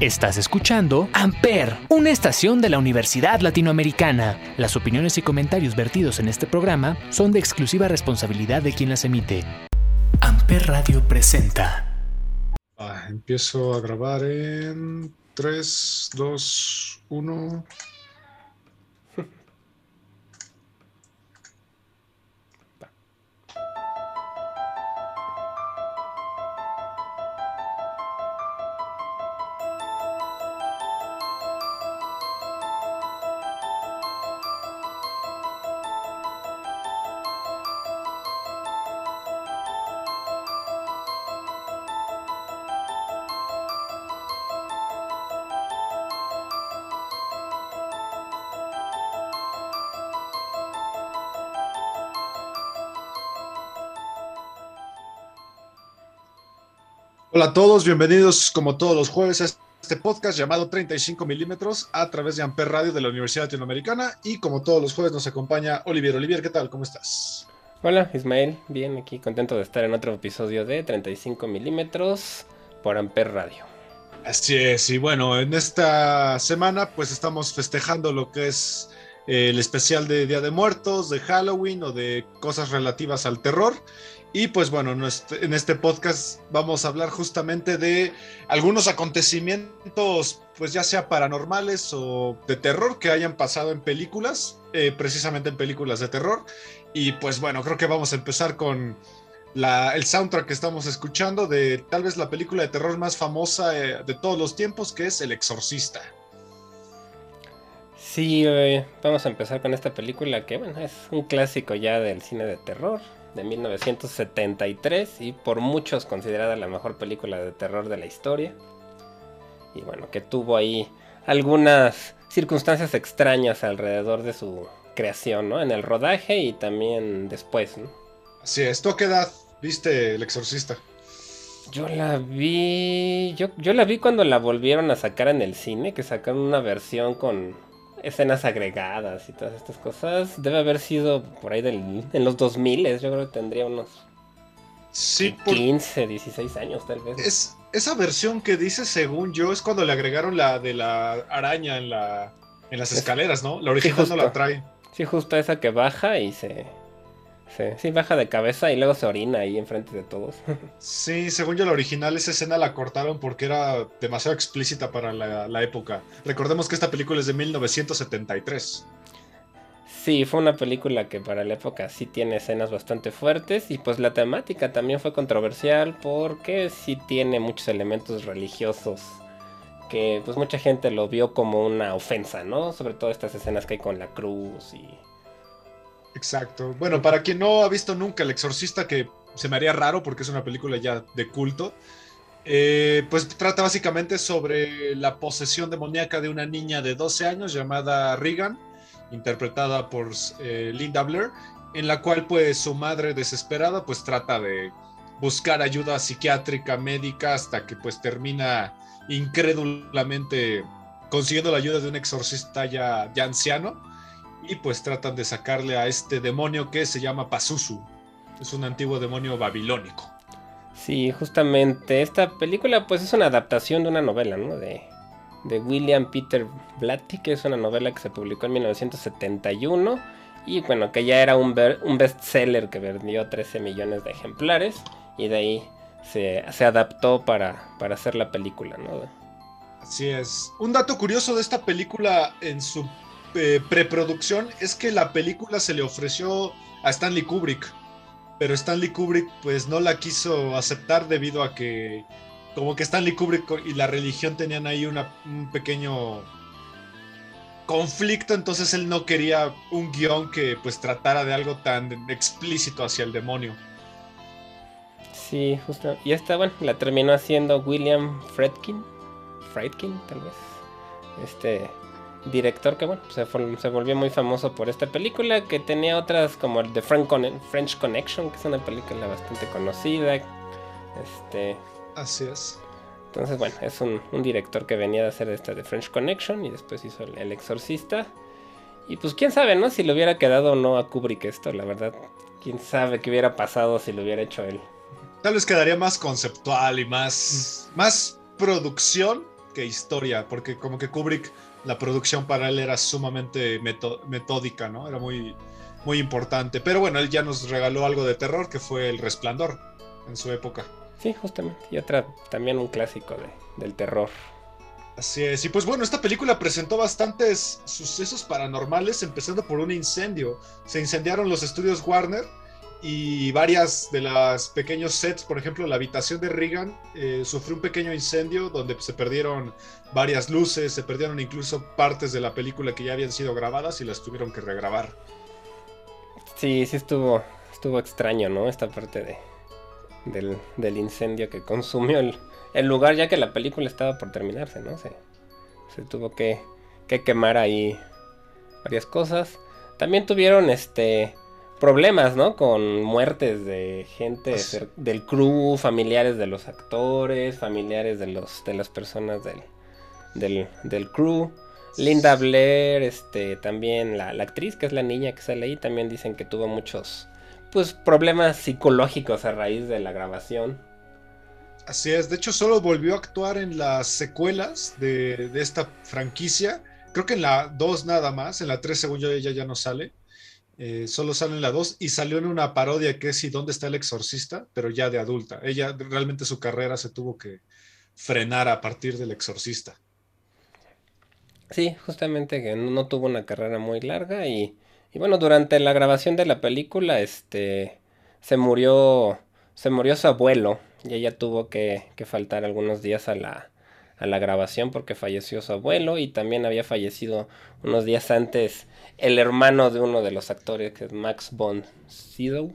Estás escuchando Amper, una estación de la Universidad Latinoamericana. Las opiniones y comentarios vertidos en este programa son de exclusiva responsabilidad de quien las emite. Amper Radio presenta. Ah, empiezo a grabar en 3, 2, 1. Hola a todos, bienvenidos como todos los jueves a este podcast llamado 35 milímetros a través de Amper Radio de la Universidad Latinoamericana y como todos los jueves nos acompaña Olivier. Olivier, ¿qué tal? ¿Cómo estás? Hola Ismael, bien aquí, contento de estar en otro episodio de 35 milímetros por Amper Radio. Así es, y bueno, en esta semana pues estamos festejando lo que es eh, el especial de Día de Muertos, de Halloween o de cosas relativas al terror. Y pues bueno, en este podcast vamos a hablar justamente de algunos acontecimientos, pues ya sea paranormales o de terror que hayan pasado en películas, eh, precisamente en películas de terror. Y pues bueno, creo que vamos a empezar con la, el soundtrack que estamos escuchando de tal vez la película de terror más famosa eh, de todos los tiempos, que es El Exorcista. Sí, vamos a empezar con esta película que bueno, es un clásico ya del cine de terror de 1973 y por muchos considerada la mejor película de terror de la historia. Y bueno, que tuvo ahí algunas circunstancias extrañas alrededor de su creación, ¿no? En el rodaje y también después, ¿no? Así es. ¿Tú qué edad viste El Exorcista? Yo la vi. Yo, yo la vi cuando la volvieron a sacar en el cine, que sacaron una versión con escenas agregadas y todas estas cosas. Debe haber sido por ahí del, en los 2000, yo creo que tendría unos sí, 15, 16 años tal vez. Es, esa versión que dice, según yo, es cuando le agregaron la de la araña en, la, en las escaleras, ¿no? La original no la trae. Sí, justo esa que baja y se, Sí, baja de cabeza y luego se orina ahí enfrente de todos. Sí, según yo la original esa escena la cortaron porque era demasiado explícita para la, época. Recordemos que esta película es de 1973. Sí, fue una película que para la época sí tiene escenas bastante fuertes y pues la temática también fue controversial porque sí tiene muchos elementos religiosos que pues mucha gente lo vio como una ofensa, ¿no? Sobre todo estas escenas que hay con la cruz y Exacto. Bueno, para quien no ha visto nunca El Exorcista, que se me haría raro porque es una película ya de culto, eh, pues trata básicamente sobre la posesión demoníaca de una niña de 12 años llamada Regan, interpretada por eh, Linda Blair, en la cual pues su madre desesperada pues trata de buscar ayuda psiquiátrica, médica, hasta que pues termina incrédulamente consiguiendo la ayuda de un exorcista ya, ya anciano y pues tratan de sacarle a este demonio que se llama Pazuzu. Es un antiguo demonio babilónico. Sí, justamente esta película pues es una adaptación de una novela, ¿no? De, de William Peter Blatty, que es una novela que se publicó en 1971 y bueno, que ya era un, un bestseller que vendió 13 millones de ejemplares y de ahí se, se adaptó para, para hacer la película, ¿no? Así es. Un dato curioso de esta película en su eh, preproducción es que la película se le ofreció a Stanley Kubrick, pero Stanley Kubrick pues no la quiso aceptar debido a que como que Stanley Kubrick y la religión tenían ahí una, un pequeño conflicto, entonces él no quería un guion que pues tratara de algo tan explícito hacia el demonio. Sí, justo. Y esta, bueno, la terminó haciendo William Fredkin. Fredkin, tal vez. Este, director que bueno, se, se, volvió muy famoso por esta película, que tenía otras como el de French Connection, que es una película bastante conocida. Este, Así es. Entonces, bueno, es un, director que venía de hacer esta de French Connection y después hizo el, Exorcista. Y pues quién sabe, ¿no? Si le hubiera quedado o no a Kubrick esto, la verdad. Quién sabe qué hubiera pasado si lo hubiera hecho él. Tal vez quedaría más conceptual y más, mm. más producción que historia, porque como que Kubrick, la producción para él era sumamente metódica, ¿no? Era muy, muy importante. Pero bueno, él ya nos regaló algo de terror, que fue El Resplandor en su época. Sí, justamente. Y otra, también un clásico de, del terror. Así es. Y pues bueno, esta película presentó bastantes sucesos paranormales, empezando por un incendio. Se incendiaron los estudios Warner y varias de las pequeños sets, por ejemplo, la habitación de Regan eh, sufrió un pequeño incendio donde se perdieron varias luces, se perdieron incluso partes de la película que ya habían sido grabadas y las tuvieron que regrabar. Sí, sí estuvo, estuvo extraño, ¿no? Esta parte de, del, incendio que consumió el, el, lugar ya que la película estaba por terminarse, ¿no? Se, se tuvo que, que quemar ahí varias cosas. También tuvieron este problemas, ¿no? Con muertes de gente del crew, familiares de los actores, familiares de los de las personas del, del, del crew. Linda Blair, este, también la, la, actriz, que es la niña que sale ahí, también dicen que tuvo muchos pues problemas psicológicos a raíz de la grabación. Así es, de hecho solo volvió a actuar en las secuelas de, de esta franquicia. Creo que en la 2 nada más, en la 3 según yo ella ya no sale. Eh, solo sale en la 2 y salió en una parodia que es ¿Y dónde está el exorcista? Pero ya de adulta. Ella realmente su carrera se tuvo que frenar a partir del exorcista. Sí, justamente que no, tuvo una carrera muy larga y, y, bueno, durante la grabación de la película, este, se murió, se murió su abuelo y ella tuvo que, que faltar algunos días a la, a la grabación porque falleció su abuelo y también había fallecido unos días antes el hermano de uno de los actores que es Max von Sydow.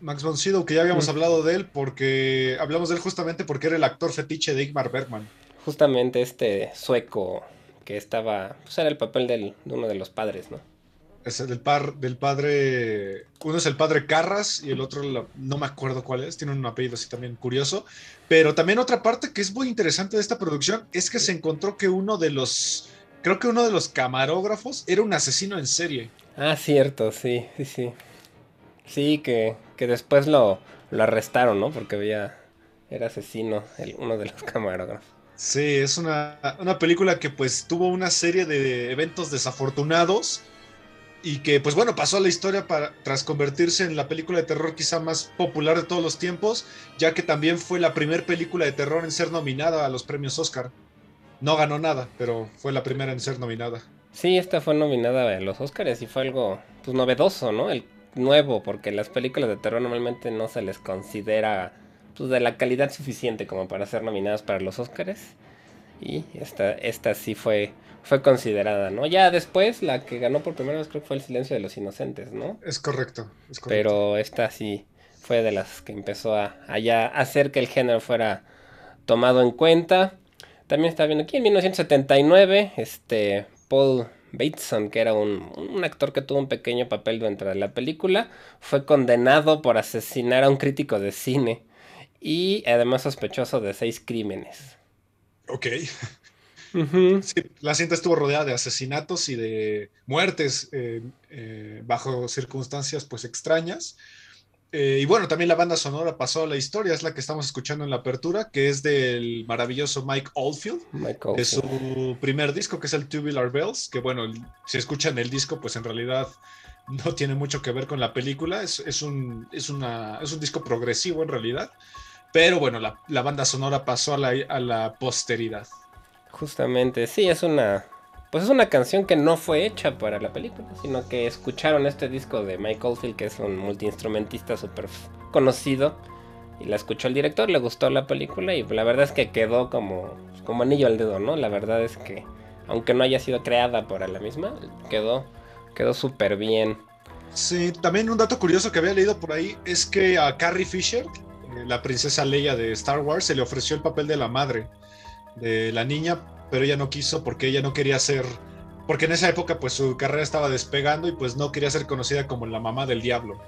Max von Sydow, que ya habíamos mm. hablado de él porque hablamos de él justamente porque era el actor fetiche de Igmar Bergman. Justamente este sueco que estaba, pues era el papel de uno de los padres, ¿no? Es el del, par, del padre, uno es el padre Carras y el otro no me acuerdo cuál es, tiene un apellido así también curioso, pero también otra parte que es muy interesante de esta producción es que se encontró que uno de los, creo que uno de los camarógrafos era un asesino en serie. Ah, cierto, sí, sí, sí. Sí, que, que después lo, lo arrestaron, ¿no? Porque había, era asesino, el, uno de los camarógrafos. Sí, es una, una película que pues tuvo una serie de eventos desafortunados y que pues bueno, pasó a la historia para, tras convertirse en la película de terror quizá más popular de todos los tiempos, ya que también fue la primera película de terror en ser nominada a los premios Oscar. No ganó nada, pero fue la primera en ser nominada. Sí, esta fue nominada a los Oscars y fue algo pues novedoso, ¿no? El nuevo, porque las películas de terror normalmente no se les considera pues, de la calidad suficiente como para ser nominadas para los Oscars. Y esta, esta sí fue fue considerada, ¿no? Ya después, la que ganó por primera vez creo que fue El Silencio de los Inocentes, ¿no? Es correcto, Pero esta sí fue de las que empezó a, hacer que el género fuera tomado en cuenta. También está viendo aquí en 1979, este, Paul Bateson, que era un, un, actor que tuvo un pequeño papel dentro de la película, fue condenado por asesinar a un crítico de cine y además sospechoso de seis crímenes. Ok la cinta estuvo rodeada de asesinatos y de muertes eh, eh, bajo circunstancias pues extrañas. Eh, y bueno, también la banda sonora pasó a la historia, es la que estamos escuchando en la apertura, que es del maravilloso Mike Oldfield, de su primer disco, que es el Tubular Bells, que bueno, si escuchan el disco, pues en realidad no tiene mucho que ver con la película, es, un, es, una, es un disco progresivo en realidad, pero bueno, la, banda sonora pasó a la, a la posteridad. Justamente, sí, es una. Pues es una canción que no fue hecha para la película, sino que escucharon este disco de Mike Oldfield, que es un multiinstrumentista súper conocido, y la escuchó el director, le gustó la película, y la verdad es que quedó como, como anillo al dedo, ¿no? La verdad es que, aunque no haya sido creada por la misma, quedó, quedó súper bien. Sí, también un dato curioso que había leído por ahí es que a Carrie Fisher, eh, la princesa Leia de Star Wars, se le ofreció el papel de la madre de la niña, pero ella no quiso porque ella no quería ser, porque en esa época pues su carrera estaba despegando y pues no quería ser conocida como la mamá del diablo.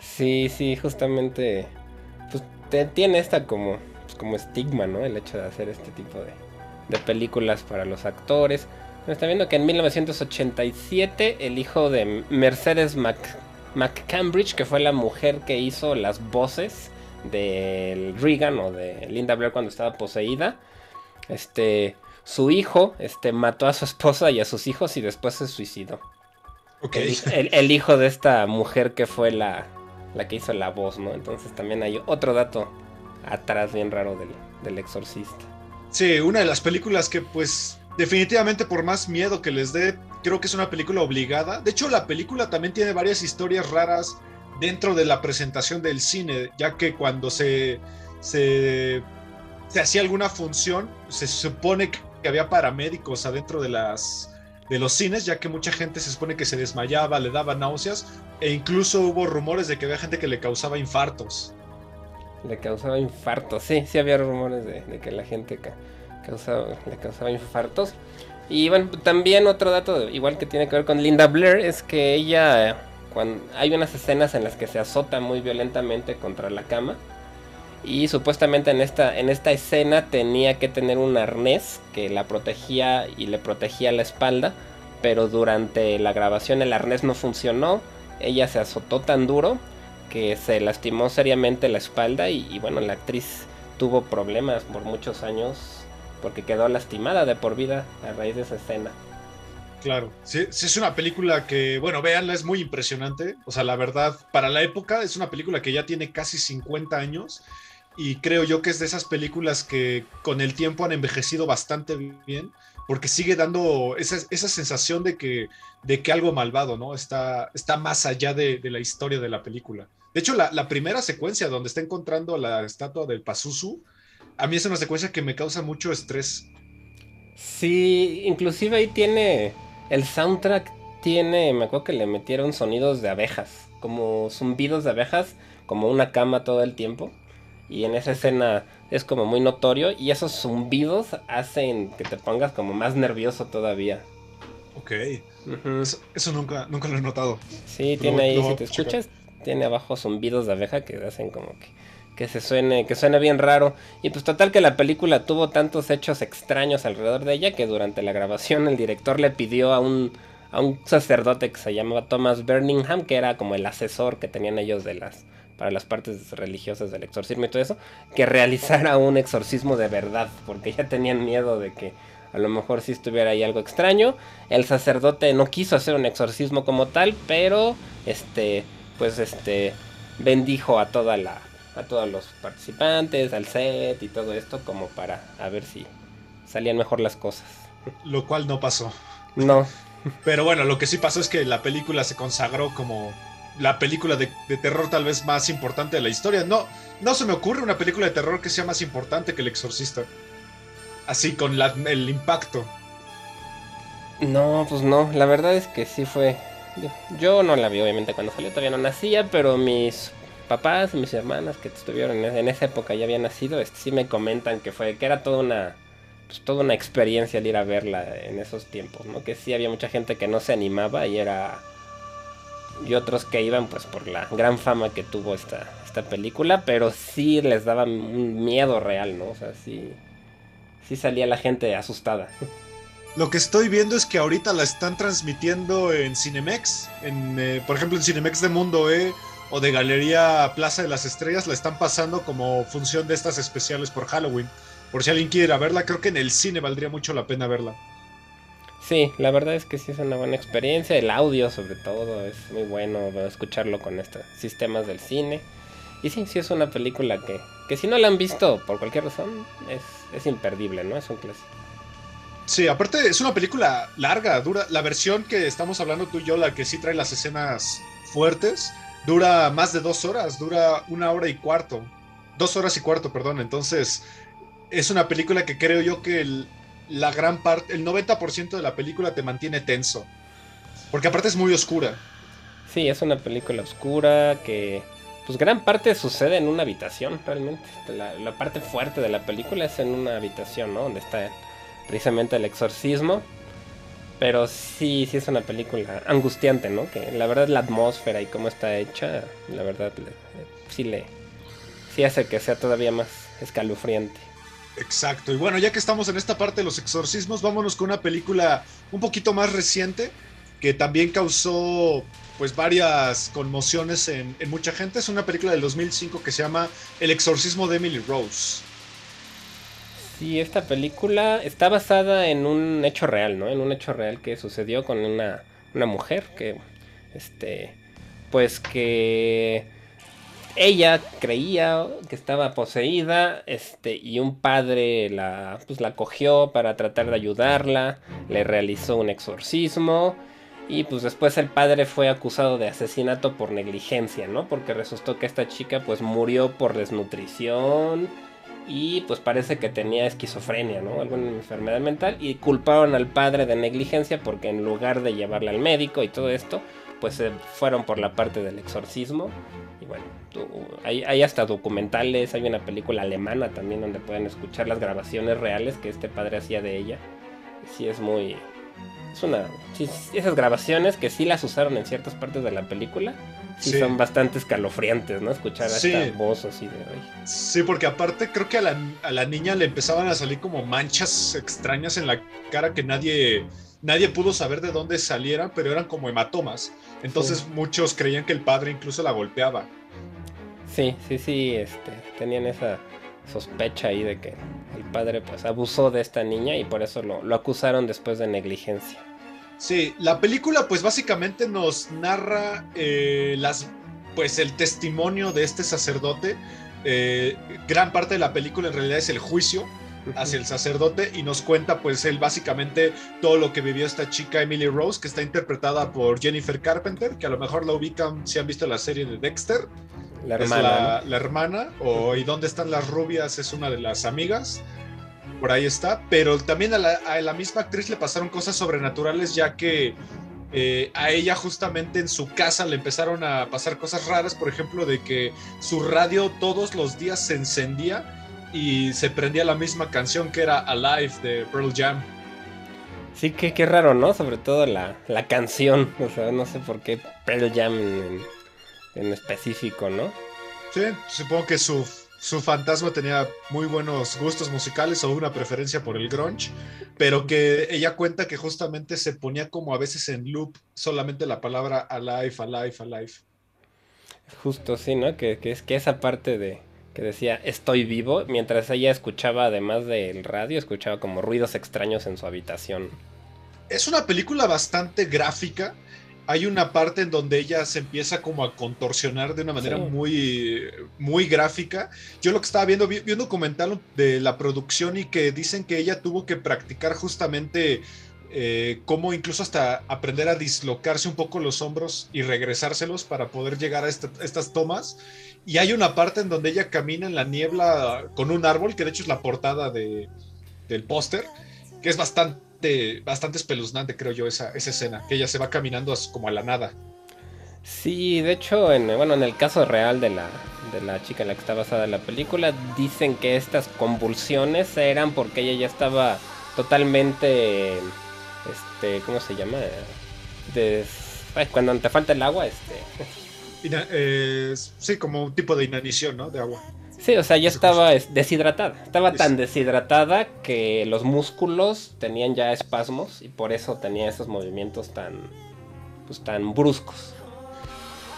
Sí, sí, justamente, pues tiene esta como, pues, como estigma, ¿no? El hecho de hacer este tipo de, de películas para los actores. está viendo que en 1987 el hijo de Mercedes Mac, McCambridge, que fue la mujer que hizo las voces del Regan o de Linda Blair cuando estaba poseída, este, su hijo, este, mató a su esposa y a sus hijos y después se suicidó. El, hijo de esta mujer que fue la, la que hizo la voz, ¿no? Entonces también hay otro dato atrás bien raro del, del exorcista. Sí, una de las películas que pues definitivamente por más miedo que les dé, creo que es una película obligada. De hecho, la película también tiene varias historias raras dentro de la presentación del cine, ya que cuando se, se, se hacía alguna función, se supone que había paramédicos adentro de las de los cines, ya que mucha gente se supone que se desmayaba, le daba náuseas, e incluso hubo rumores de que había gente que le causaba infartos. Le causaba infartos, sí, sí había rumores de, que la gente le causaba infartos. Y bueno, también otro dato, igual que tiene que ver con Linda Blair, es que ella, cuando hay unas escenas en las que se azota muy violentamente contra la cama. Y supuestamente en esta, en esta escena tenía que tener un arnés que la protegía y le protegía la espalda. Pero durante la grabación el arnés no funcionó. Ella se azotó tan duro que se lastimó seriamente la espalda y, bueno, la actriz tuvo problemas por muchos años porque quedó lastimada de por vida a raíz de esa escena. Claro, sí, sí, es una película que, bueno, véanla, es muy impresionante. O sea, la verdad, para la época es una película que ya tiene casi 50 años y creo yo que es de esas películas que con el tiempo han envejecido bastante bien, porque sigue dando esa, esa sensación de que, de que algo malvado, ¿no? Está, está más allá de, la historia de la película. De hecho, la, primera secuencia donde está encontrando la estatua del Pazuzu, a mí es una secuencia que me causa mucho estrés. Sí, inclusive ahí tiene, el soundtrack tiene, me acuerdo que le metieron sonidos de abejas, como zumbidos de abejas, como una cama todo el tiempo. Y en esa escena es como muy notorio y esos zumbidos hacen que te pongas como más nervioso todavía. Ok. eso, nunca, nunca lo he notado. Sí, tiene ahí, si te escuchas, tiene abajo zumbidos de abeja que hacen como que, que se suene, que suene bien raro. Y pues total que la película tuvo tantos hechos extraños alrededor de ella que durante la grabación el director le pidió a un, a un sacerdote que se llamaba Thomas Birmingham, que era como el asesor que tenían ellos de las para las partes religiosas del exorcismo y todo eso, que realizara un exorcismo de verdad, porque ya tenían miedo de que a lo mejor si estuviera ahí algo extraño. El sacerdote no quiso hacer un exorcismo como tal, pero este, pues este, bendijo a toda la, a todos los participantes, al set y todo esto, como para a ver si salían mejor las cosas. Lo cual no pasó. No. Pero bueno, lo que sí pasó es que la película se consagró como la película de, terror tal vez más importante de la historia. No, no se me ocurre una película de terror que sea más importante que El Exorcista. Así, con el impacto. No, pues no, la verdad es que sí fue... Yo no la vi obviamente cuando salió, todavía no nacía, pero mis papás y mis hermanas que estuvieron en esa época ya habían nacido, este, sí me comentan que fue que era toda una pues, toda una experiencia el ir a verla en esos tiempos, ¿no? Que sí había mucha gente que no se animaba y era y otros que iban pues por la gran fama que tuvo esta, esta película, pero sí les daba un miedo real, ¿no? O sea, sí, sí salía la gente asustada. Lo que estoy viendo es que ahorita la están transmitiendo en Cinemex, en, eh, por ejemplo en Cinemex de Mundo E o de Galería Plaza de las Estrellas, la están pasando como función de estas especiales por Halloween. Por si alguien quiere verla, creo que en el cine valdría mucho la pena verla. Sí, la verdad es que sí es una buena experiencia. El audio, sobre todo, es muy bueno escucharlo con estos sistemas del cine. Y sí, sí es una película que, que si no la han visto por cualquier razón, es, es imperdible, ¿no? Es un clásico. Sí, aparte es una película larga, dura. La versión que estamos hablando tú y yo, la que sí trae las escenas fuertes, dura más de dos horas, dura una hora y cuarto. Dos horas y cuarto, perdón. Entonces, es una película que creo yo que el, la gran parte, el 90% de la película te mantiene tenso. Porque aparte es muy oscura. Sí, es una película oscura que pues gran parte sucede en una habitación realmente. La, parte fuerte de la película es en una habitación, ¿no? Donde está precisamente el exorcismo. Pero sí, sí es una película angustiante, ¿no? Que la verdad la atmósfera y cómo está hecha, la verdad sí le sí hace que sea todavía más escalofriante. Exacto. Y bueno, ya que estamos en esta parte de los exorcismos, vámonos con una película un poquito más reciente que también causó pues varias conmociones en, mucha gente. Es una película del 2005 que se llama El exorcismo de Emily Rose. Sí, esta película está basada en un hecho real, ¿no? En un hecho real que sucedió con una, una mujer que, este, pues que ella creía que estaba poseída, este, y un padre la, pues, la cogió para tratar de ayudarla, le realizó un exorcismo, y pues después el padre fue acusado de asesinato por negligencia, ¿no? Porque resultó que esta chica pues murió por desnutrición y pues parece que tenía esquizofrenia, ¿no? Alguna enfermedad mental y culparon al padre de negligencia porque en lugar de llevarla al médico y todo esto, pues se fueron por la parte del exorcismo. Y bueno, hay, hay, hasta documentales, hay una película alemana también donde pueden escuchar las grabaciones reales que este padre hacía de ella. Sí es muy, es una. esas grabaciones que sí las usaron en ciertas partes de la película. Sí, son bastante escalofriantes, ¿no? Escuchar a esta voz así de hoy. Sí, porque aparte creo que a la, a la, niña le empezaban a salir como manchas extrañas en la cara que nadie, nadie pudo saber de dónde salieran, pero eran como hematomas. Entonces muchos creían que el padre incluso la golpeaba. Sí, sí, sí, este, tenían esa sospecha ahí de que el padre pues abusó de esta niña y por eso lo, lo, acusaron después de negligencia. Sí, la película pues básicamente nos narra eh, las pues el testimonio de este sacerdote. Eh, gran parte de la película en realidad es el juicio hacia el sacerdote y nos cuenta pues él básicamente todo lo que vivió esta chica Emily Rose que está interpretada por Jennifer Carpenter que a lo mejor la ubican si han visto la serie de Dexter la hermana. la, hermana. O ¿Y dónde están las rubias? Es una de las amigas. Por ahí está. Pero también a la, misma actriz le pasaron cosas sobrenaturales, ya que eh, a ella justamente en su casa le empezaron a pasar cosas raras. Por ejemplo, de que su radio todos los días se encendía y se prendía la misma canción que era Alive de Pearl Jam. Sí, que qué raro, ¿no? Sobre todo la, la, canción. O sea, no sé por qué Pearl Jam en específico, ¿no? Sí, supongo que su, su fantasma tenía muy buenos gustos musicales o una preferencia por el grunge, pero que ella cuenta que justamente se ponía como a veces en loop solamente la palabra alive, alive, alive. Justo, sí, ¿no? Que, que es que esa parte de que decía estoy vivo, mientras ella escuchaba además del radio, escuchaba como ruidos extraños en su habitación. Es una película bastante gráfica, hay una parte en donde ella se empieza como a contorsionar de una manera muy, muy gráfica. Yo lo que estaba viendo, vi, un documental de la producción y que dicen que ella tuvo que practicar justamente eh, cómo incluso hasta aprender a dislocarse un poco los hombros y regresárselos para poder llegar a estas tomas. Y hay una parte en donde ella camina en la niebla con un árbol, que de hecho es la portada de, del póster, que es bastante bastante, espeluznante, creo yo, esa, esa escena, que ella se va caminando como a la nada. Sí, de hecho, en, bueno, en el caso real de la, de la chica en la que está basada la película, dicen que estas convulsiones eran porque ella ya estaba totalmente, este, ¿cómo se llama? cuando te falta el agua, este... Eh, sí, como un tipo de inanición, ¿no? De agua. Sí, o sea, ya estaba deshidratada. Estaba tan deshidratada que los músculos tenían ya espasmos y por eso tenía esos movimientos tan, pues, tan bruscos.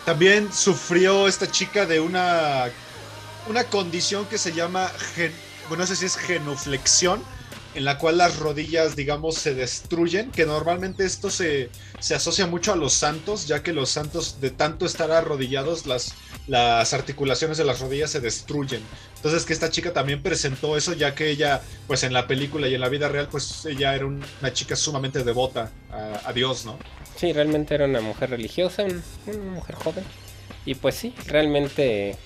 También sufrió esta chica de una, una condición que se llama, bueno, no sé si es genuflexión, en la cual las rodillas, digamos, se destruyen, que normalmente esto se, se, asocia mucho a los santos, ya que los santos de tanto estar arrodillados, las, las articulaciones de las rodillas se destruyen. Entonces que esta chica también presentó eso, ya que ella, pues en la película y en la vida real, pues ella era una chica sumamente devota a, Dios, ¿no? Sí, realmente era una mujer religiosa, una mujer joven. Y pues sí, realmente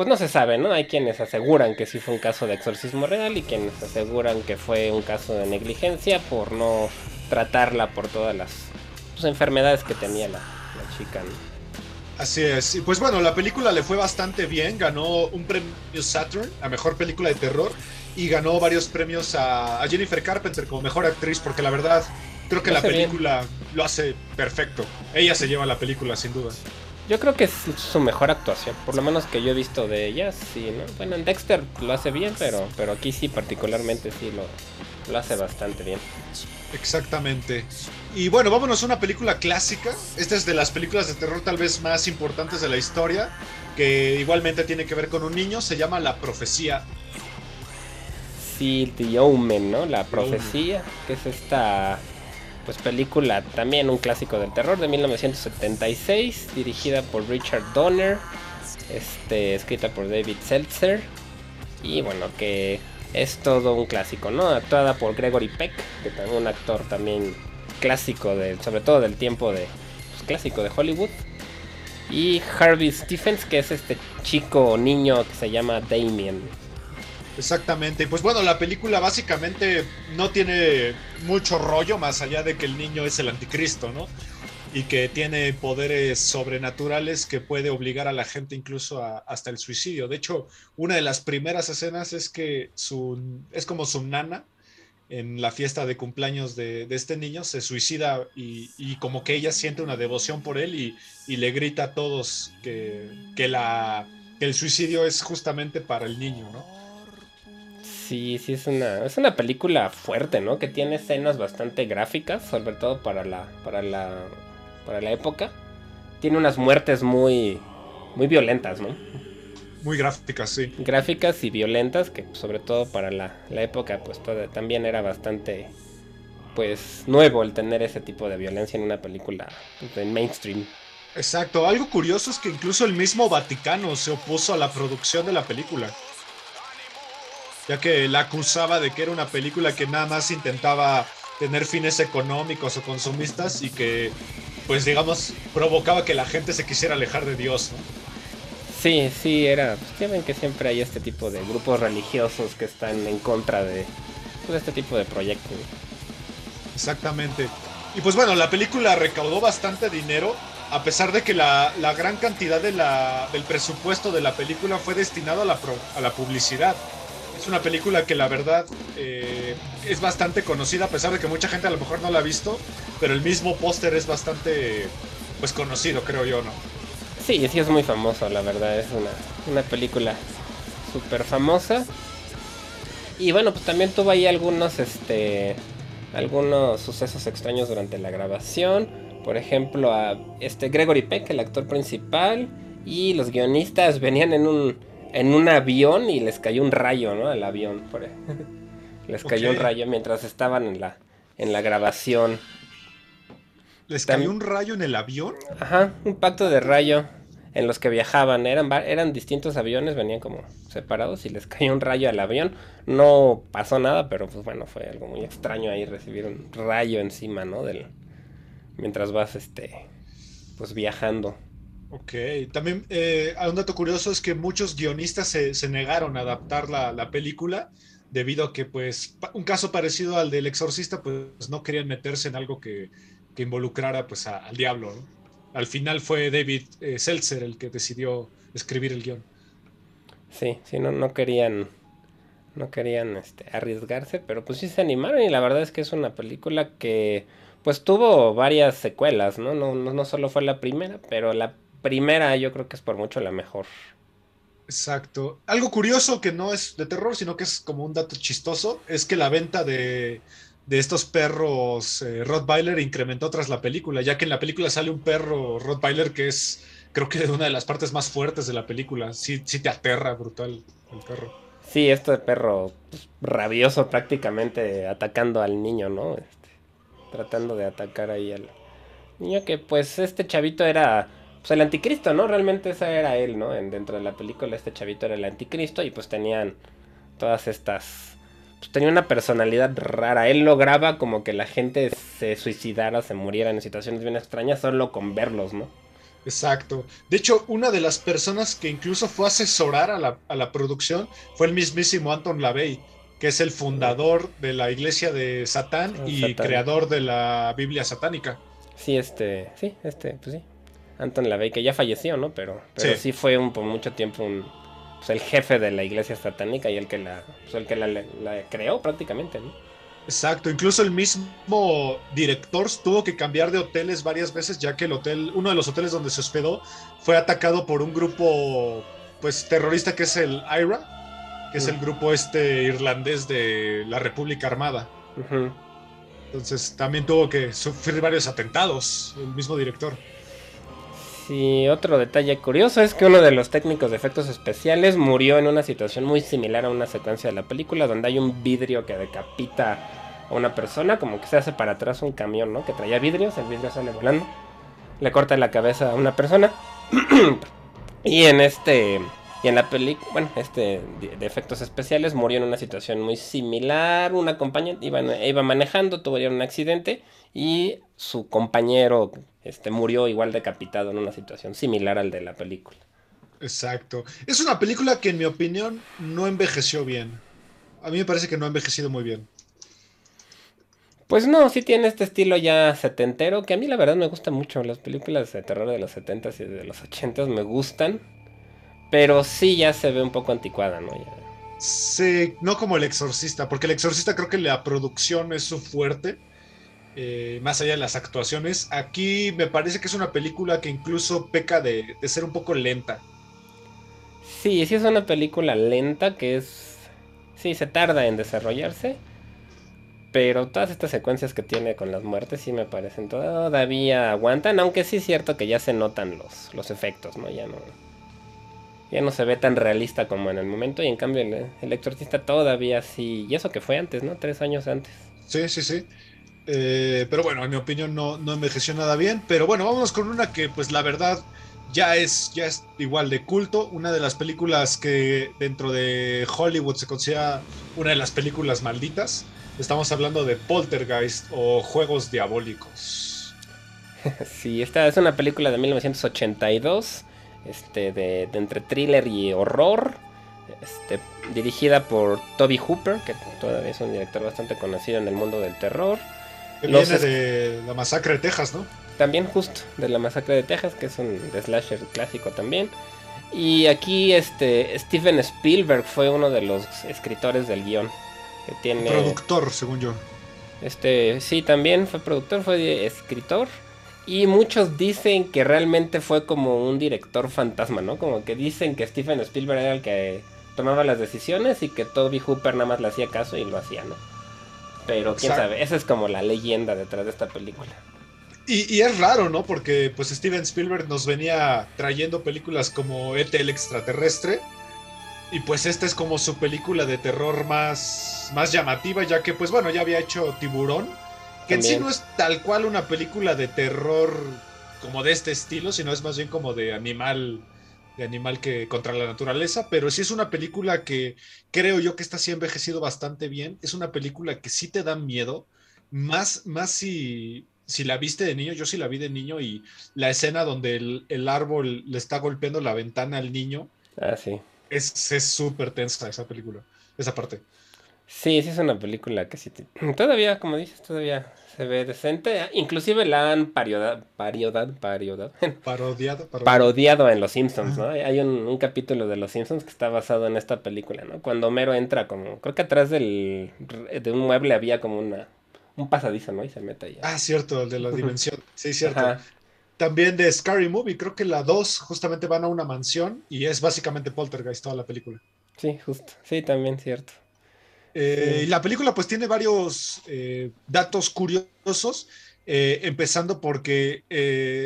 pues no se sabe, ¿no? Hay quienes aseguran que sí fue un caso de exorcismo real y quienes aseguran que fue un caso de negligencia por no tratarla por todas las pues, enfermedades que tenía la, chica. Así es. Y pues bueno, la película le fue bastante bien. Ganó un premio Saturn a mejor película de terror y ganó varios premios a, Jennifer Carpenter como mejor actriz, porque la verdad creo que la película lo hace perfecto. Ella se lleva la película sin duda. Yo creo que es su mejor actuación, por lo menos que yo he visto de ella, sí, ¿no? Bueno, en Dexter lo hace bien, pero, pero aquí sí particularmente sí lo, lo hace bastante bien. Exactamente. Y bueno, vámonos a una película clásica. Esta es de las películas de terror tal vez más importantes de la historia, que igualmente tiene que ver con un niño, se llama La Profecía. sí, The Omen, ¿no? La profecía, que es esta pues película también un clásico del terror de 1976, dirigida por Richard Donner, este, escrita por David Seltzer y bueno, que es todo un clásico, ¿no? Actuada por Gregory Peck, que es un actor también clásico, de, sobre todo del tiempo de pues, clásico de Hollywood. Y Harvey Stephens, que es este chico niño que se llama Damien. Exactamente. Pues bueno, la película básicamente no tiene mucho rollo más allá de que el niño es el anticristo, ¿no? Y que tiene poderes sobrenaturales que puede obligar a la gente incluso hasta el suicidio. De hecho, una de las primeras escenas es que su, es como su nana en la fiesta de cumpleaños de, este niño se suicida y, como que ella siente una devoción por él y, le grita a todos que, la, que el suicidio es justamente para el niño, ¿no? Sí, sí, es una, es una película fuerte, ¿no? Que tiene escenas bastante gráficas, sobre todo para la, para la, para la época. Tiene unas muertes muy, muy violentas, ¿no? Muy gráficas, sí. Gráficas y violentas, que sobre todo para la, época, pues también era bastante, pues, nuevo el tener ese tipo de violencia en una película pues, en mainstream. Exacto, algo curioso es que incluso el mismo Vaticano se opuso a la producción de la película ya que la acusaba de que era una película que nada más intentaba tener fines económicos o consumistas y que, pues digamos, provocaba que la gente se quisiera alejar de Dios, ¿no? Sí, sí, era. Pues, ven que siempre hay este tipo de grupos religiosos que están en contra de pues, este tipo de proyectos. Exactamente. Y pues bueno, la película recaudó bastante dinero, a pesar de que la, gran cantidad de la, del presupuesto de la película fue destinado a la, a la publicidad. Es una película que la verdad eh, es bastante conocida, a pesar de que mucha gente a lo mejor no la ha visto, pero el mismo póster es bastante pues conocido, creo yo, ¿no? Sí, sí es muy famoso, la verdad, es una, una película súper famosa. Y bueno, pues también tuvo ahí algunos, este, algunos sucesos extraños durante la grabación. Por ejemplo, a este Gregory Peck, el actor principal, y los guionistas venían en un en un avión y les cayó un rayo, ¿no? Al avión. Por les cayó un rayo mientras estaban en la, en la grabación. ¿Les cayó un rayo en el avión? Ajá, un pacto de rayo en los que viajaban. Eran, eran distintos aviones, venían como separados y les cayó un rayo al avión. No pasó nada, pero pues bueno, fue algo muy extraño ahí recibir un rayo encima, ¿no? Del, mientras vas, este, pues viajando. Ok, también eh, un dato curioso es que muchos guionistas se, negaron a adaptar la, película debido a que pues un caso parecido al del exorcista pues no querían meterse en algo que, involucrara pues al diablo. Al final fue David eh, Seltzer el que decidió escribir el guion. Sí, sí, no, no querían no querían este, arriesgarse, pero pues sí se animaron y la verdad es que es una película que pues tuvo varias secuelas, ¿no? No, no, no solo fue la primera, pero la primera yo creo que es por mucho la mejor. Exacto. Algo curioso que no es de terror, sino que es como un dato chistoso, es que la venta de, estos perros eh, Rottweiler incrementó tras la película, ya que en la película sale un perro Rottweiler que es, creo que una de las partes más fuertes de la película. Sí, sí te aterra brutal el perro. Sí, este perro pues, rabioso prácticamente atacando al niño, ¿no? Este, tratando de atacar ahí al niño que pues este chavito era pues el anticristo, ¿no? Realmente ese era él, ¿no? En, dentro de la película este chavito era el anticristo y pues tenían todas estas... Pues tenía una personalidad rara. Él lograba como que la gente se suicidara, se muriera en situaciones bien extrañas solo con verlos, ¿no? Exacto. De hecho, una de las personas que incluso fue a asesorar a la, a la producción fue el mismísimo Anton LaVey, que es el fundador de la iglesia de Satán ah, y creador de la Biblia satánica. Sí, este, sí, este, pues sí, Anton LaVey, que ya falleció, ¿no? Pero, pero sí. fue un, por mucho tiempo un, pues, el jefe de la iglesia satánica y el que la, pues, el que la, creó prácticamente, ¿no? Exacto, incluso el mismo director tuvo que cambiar de hoteles varias veces ya que el hotel, uno de los hoteles donde se hospedó fue atacado por un grupo pues terrorista que es el IRA, que es el mm. grupo este irlandés de la República Armada. Entonces también tuvo que sufrir varios atentados el mismo director. Sí, otro detalle curioso es que uno de los técnicos de efectos especiales murió en una situación muy similar a una secuencia de la película donde hay un vidrio que decapita a una persona, como que se hace para atrás un camión, ¿no? Que traía vidrios, el vidrio sale volando, le corta la cabeza a una persona. y en este y en la película, bueno, este de efectos especiales murió en una situación muy similar. Una compañía iba, iba manejando, tuvieron un accidente y su compañero este, murió igual decapitado en una situación similar al de la película. Exacto. Es una película que en mi opinión no envejeció bien. A mí me parece que no ha envejecido muy bien. Pues no, sí tiene este estilo ya setentero, que a mí la verdad me gusta mucho. Las películas de terror de los setentas y de los ochentas me gustan. Pero sí ya se ve un poco anticuada, ¿no? Sí, no como El Exorcista, porque El Exorcista creo que la producción es su fuerte, eh, más allá de las actuaciones. Aquí me parece que es una película que incluso peca de, ser un poco lenta. Sí, sí es una película lenta que es... Sí, se tarda en desarrollarse. Pero todas estas secuencias que tiene con las muertes sí me parecen todavía aguantan, aunque sí es cierto que ya se notan los, los efectos, ¿no? Ya no ya no se ve tan realista como en el momento y en cambio el, el todavía sí, y eso que fue antes, ¿no? Tres años antes. Sí, sí, sí. Eh, pero bueno, en mi opinión no, no envejeció nada bien, pero bueno, vámonos con una que pues la verdad ya es, ya es igual de culto, una de las películas que dentro de Hollywood se considera una de las películas malditas. Estamos hablando de Poltergeist o Juegos Diabólicos. sí, esta es una película de 1982 este, de, entre thriller y horror, este, dirigida por Toby Hooper, que todavía es un director bastante conocido en el mundo del terror. Viene de la masacre de Texas, ¿no? También justo, de la masacre de Texas, que es un slasher clásico también. Y aquí este Steven Spielberg fue uno de los escritores del guion. Que tiene, productor, según yo. Este, sí, también fue productor, fue escritor. Y muchos dicen que realmente fue como un director fantasma, ¿no? Como que dicen que Steven Spielberg era el que tomaba las decisiones y que Toby Hooper nada más le hacía caso y lo hacía, ¿no? Pero quién sabe, esa es como la leyenda detrás de esta película. Y, es raro, ¿no? Porque pues Steven Spielberg nos venía trayendo películas como ET el extraterrestre. Y pues esta es como su película de terror más, más llamativa, ya que pues bueno, ya había hecho Tiburón que en sí no es tal cual una película de terror como de este estilo, sino es más bien como de animal, de animal que contra la naturaleza, pero sí es una película que creo yo que está sí envejecido bastante bien. Es una película que sí te da miedo, más, más si, si la viste de niño, yo sí la vi de niño y la escena donde el, árbol le está golpeando la ventana al niño. Ah, sí. Es súper tensa esa película, esa parte. Sí, sí es una película que sí. Todavía, como dices, todavía se ve decente. Inclusive la han parodiado, parodiado, parodiado, parodiado en Los Simpsons, ¿no? Hay un, capítulo de Los Simpsons que está basado en esta película, ¿no? Cuando Homero entra como, creo que atrás del, de un mueble había como una, un pasadizo, ¿no? Y se mete ahí. Ah, cierto, el de la dimensión. Sí, cierto. También de Scary Movie, creo que la 2 justamente van a una mansión y es básicamente Poltergeist toda la película. Sí, justo. Sí, también cierto. Eh, la película pues tiene varios eh, datos curiosos, eh, empezando porque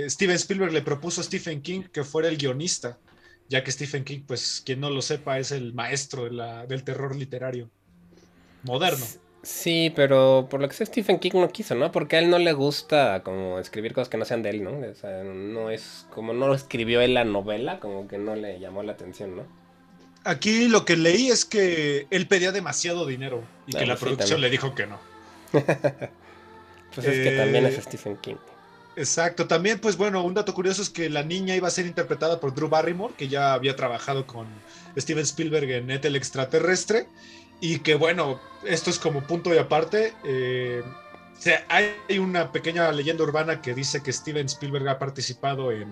Steven Spielberg le propuso a Stephen King que fuera el guionista, ya que Stephen King, pues quien no lo sepa, es el maestro del terror literario moderno. Sí, pero por lo que sé Stephen King no quiso, ¿no? Porque a él no le gusta como escribir cosas que no sean de él, ¿no? O sea, no es como no escribió él la novela, como que no le llamó la atención, ¿no? Aquí lo que leí es que él pedía demasiado dinero y que la producción le dijo que no. pues es que también es eh, Stephen King. Exacto, también pues bueno, un dato curioso es que la niña iba a ser interpretada por Drew Barrymore, que ya había trabajado con Steven Spielberg en Net el extraterrestre, y que bueno, esto es como punto de aparte. Eh, hay una pequeña leyenda urbana que dice que Steven Spielberg ha participado en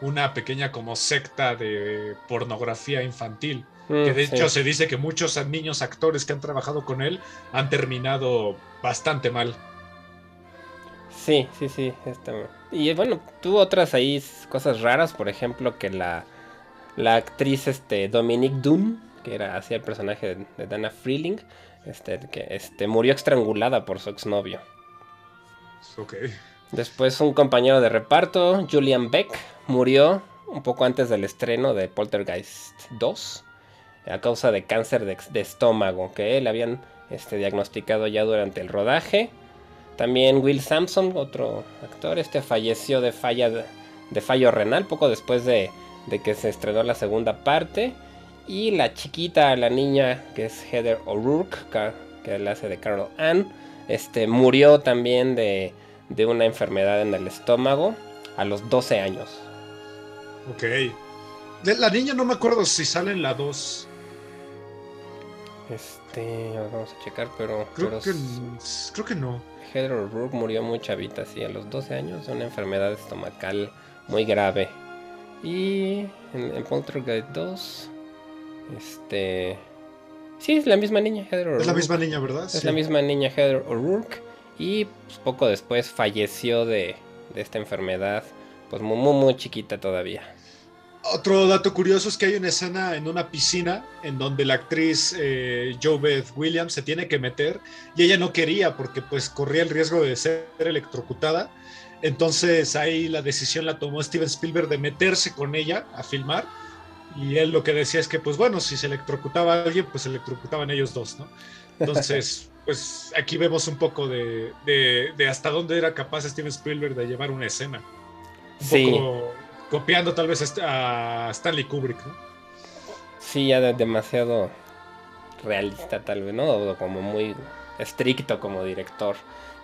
una pequeña como secta de pornografía infantil. que de mm, hecho se dice que muchos niños actores que han trabajado con él han terminado bastante mal. Sí, sí, sí. Y bueno, tuvo otras ahí cosas raras, por ejemplo, que la, la actriz este, Dominique Dunn, que era hacía el personaje de, Dana Freeling, este, que este, murió estrangulada por su exnovio. Ok. Después un compañero de reparto, Julian Beck, murió un poco antes del estreno de Poltergeist 2 a causa de cáncer de, estómago que le habían este, diagnosticado ya durante el rodaje. También Will Sampson, otro actor, este falleció de, falla, de fallo renal poco después de, que se estrenó la segunda parte. Y la chiquita, la niña que es Heather O'Rourke, que la hace de Carol Ann, este, murió también de, de una enfermedad en el estómago a los 12 años. Ok. De la niña no me acuerdo si sale en la 2. Este, vamos a checar, pero. Creo, que, creo que no. Heather O'Rourke murió muy chavita, sí, a los 12 años, de una enfermedad estomacal muy grave. Y en, Poltergeist 2, este. Sí, es la misma niña, Heather O'Rourke. Es la misma niña, ¿verdad? Es la misma niña, Heather O'Rourke. Y pues, poco después falleció de, de esta enfermedad, pues muy, muy, muy chiquita todavía. Otro dato curioso es que hay una escena en una piscina en donde la actriz eh, Joe Beth Williams se tiene que meter y ella no quería porque pues corría el riesgo de ser electrocutada. Entonces ahí la decisión la tomó Steven Spielberg de meterse con ella a filmar y él lo que decía es que pues bueno, si se electrocutaba a alguien, pues se electrocutaban ellos dos, ¿no? Entonces, pues aquí vemos un poco de, hasta dónde era capaz Steven Spielberg de llevar una escena. Un sí copiando tal vez a Stanley Kubrick, ¿no? Sí, ya demasiado realista tal vez, ¿no? O como muy estricto como director.